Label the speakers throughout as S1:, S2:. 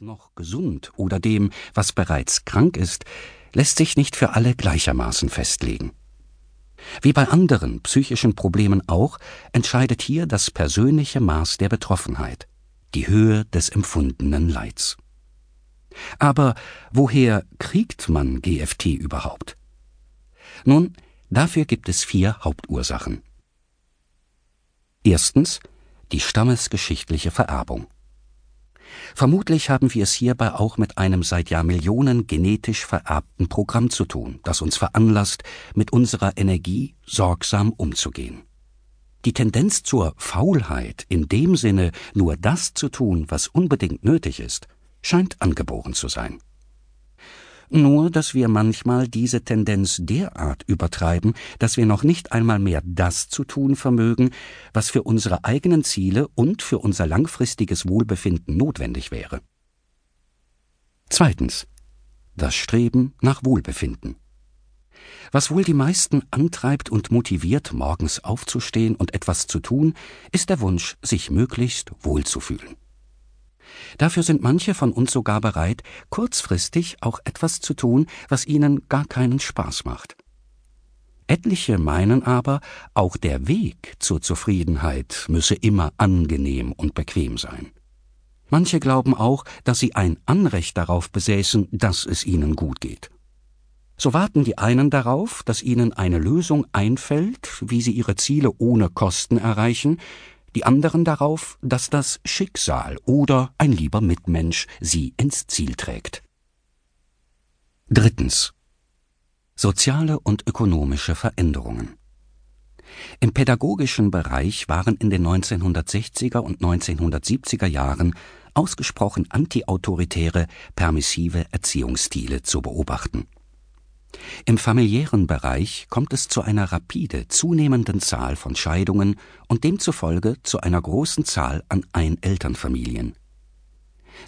S1: noch gesund oder dem, was bereits krank ist, lässt sich nicht für alle gleichermaßen festlegen. Wie bei anderen psychischen Problemen auch, entscheidet hier das persönliche Maß der Betroffenheit, die Höhe des empfundenen Leids. Aber woher kriegt man GFT überhaupt? Nun, dafür gibt es vier Hauptursachen. Erstens die stammesgeschichtliche Vererbung. Vermutlich haben wir es hierbei auch mit einem seit Jahrmillionen genetisch vererbten Programm zu tun, das uns veranlasst, mit unserer Energie sorgsam umzugehen. Die Tendenz zur Faulheit, in dem Sinne nur das zu tun, was unbedingt nötig ist, scheint angeboren zu sein nur dass wir manchmal diese Tendenz derart übertreiben, dass wir noch nicht einmal mehr das zu tun vermögen, was für unsere eigenen Ziele und für unser langfristiges Wohlbefinden notwendig wäre. Zweitens. Das Streben nach Wohlbefinden. Was wohl die meisten antreibt und motiviert, morgens aufzustehen und etwas zu tun, ist der Wunsch, sich möglichst wohlzufühlen. Dafür sind manche von uns sogar bereit, kurzfristig auch etwas zu tun, was ihnen gar keinen Spaß macht. Etliche meinen aber, auch der Weg zur Zufriedenheit müsse immer angenehm und bequem sein. Manche glauben auch, dass sie ein Anrecht darauf besäßen, dass es ihnen gut geht. So warten die einen darauf, dass ihnen eine Lösung einfällt, wie sie ihre Ziele ohne Kosten erreichen, die anderen darauf, dass das Schicksal oder ein lieber Mitmensch sie ins Ziel trägt. Drittens. Soziale und ökonomische Veränderungen. Im pädagogischen Bereich waren in den 1960er und 1970er Jahren ausgesprochen antiautoritäre, permissive Erziehungsstile zu beobachten. Im familiären Bereich kommt es zu einer rapide zunehmenden Zahl von Scheidungen und demzufolge zu einer großen Zahl an Einelternfamilien.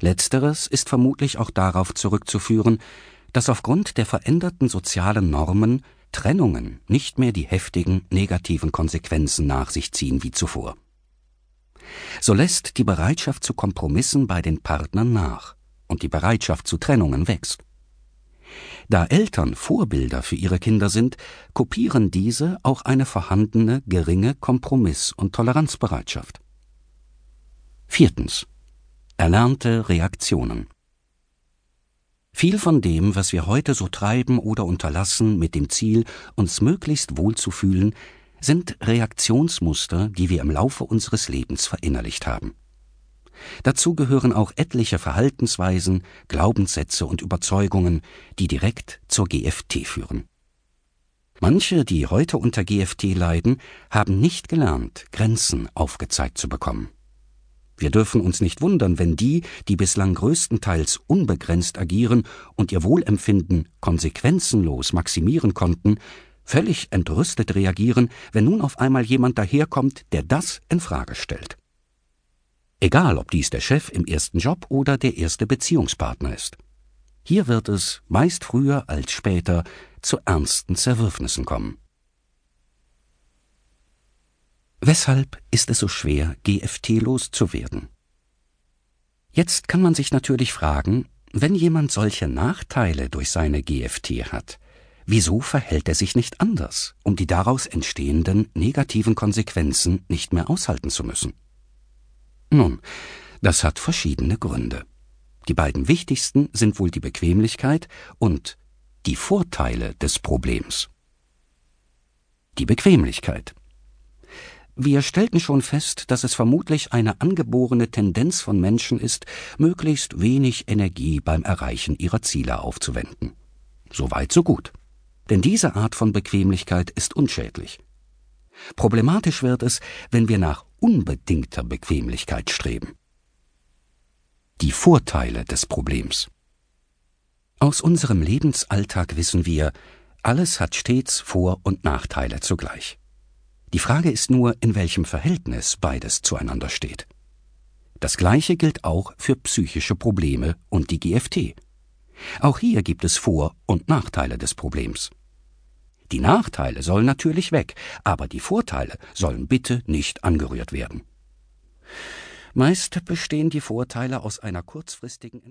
S1: Letzteres ist vermutlich auch darauf zurückzuführen, dass aufgrund der veränderten sozialen Normen Trennungen nicht mehr die heftigen negativen Konsequenzen nach sich ziehen wie zuvor. So lässt die Bereitschaft zu Kompromissen bei den Partnern nach und die Bereitschaft zu Trennungen wächst. Da Eltern Vorbilder für ihre Kinder sind, kopieren diese auch eine vorhandene geringe Kompromiss- und Toleranzbereitschaft. Viertens. Erlernte Reaktionen. Viel von dem, was wir heute so treiben oder unterlassen, mit dem Ziel, uns möglichst wohlzufühlen, sind Reaktionsmuster, die wir im Laufe unseres Lebens verinnerlicht haben. Dazu gehören auch etliche Verhaltensweisen, Glaubenssätze und Überzeugungen, die direkt zur GFT führen. Manche, die heute unter GFT leiden, haben nicht gelernt, Grenzen aufgezeigt zu bekommen. Wir dürfen uns nicht wundern, wenn die, die bislang größtenteils unbegrenzt agieren und ihr Wohlempfinden konsequenzenlos maximieren konnten, völlig entrüstet reagieren, wenn nun auf einmal jemand daherkommt, der das in Frage stellt. Egal, ob dies der Chef im ersten Job oder der erste Beziehungspartner ist. Hier wird es, meist früher als später, zu ernsten Zerwürfnissen kommen. Weshalb ist es so schwer, GFT-los zu werden? Jetzt kann man sich natürlich fragen, wenn jemand solche Nachteile durch seine GFT hat, wieso verhält er sich nicht anders, um die daraus entstehenden negativen Konsequenzen nicht mehr aushalten zu müssen? Nun, das hat verschiedene Gründe. Die beiden wichtigsten sind wohl die Bequemlichkeit und die Vorteile des Problems. Die Bequemlichkeit. Wir stellten schon fest, dass es vermutlich eine angeborene Tendenz von Menschen ist, möglichst wenig Energie beim Erreichen ihrer Ziele aufzuwenden. So weit, so gut. Denn diese Art von Bequemlichkeit ist unschädlich. Problematisch wird es, wenn wir nach unbedingter Bequemlichkeit streben. Die Vorteile des Problems. Aus unserem Lebensalltag wissen wir, alles hat stets Vor- und Nachteile zugleich. Die Frage ist nur, in welchem Verhältnis beides zueinander steht. Das Gleiche gilt auch für psychische Probleme und die GFT. Auch hier gibt es Vor- und Nachteile des Problems. Die Nachteile sollen natürlich weg, aber die Vorteile sollen bitte nicht angerührt werden. Meist bestehen die Vorteile aus einer kurzfristigen